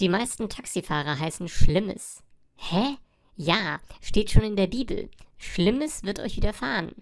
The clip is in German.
Die meisten Taxifahrer heißen Schlimmes. Hä? Ja, steht schon in der Bibel. Schlimmes wird euch widerfahren.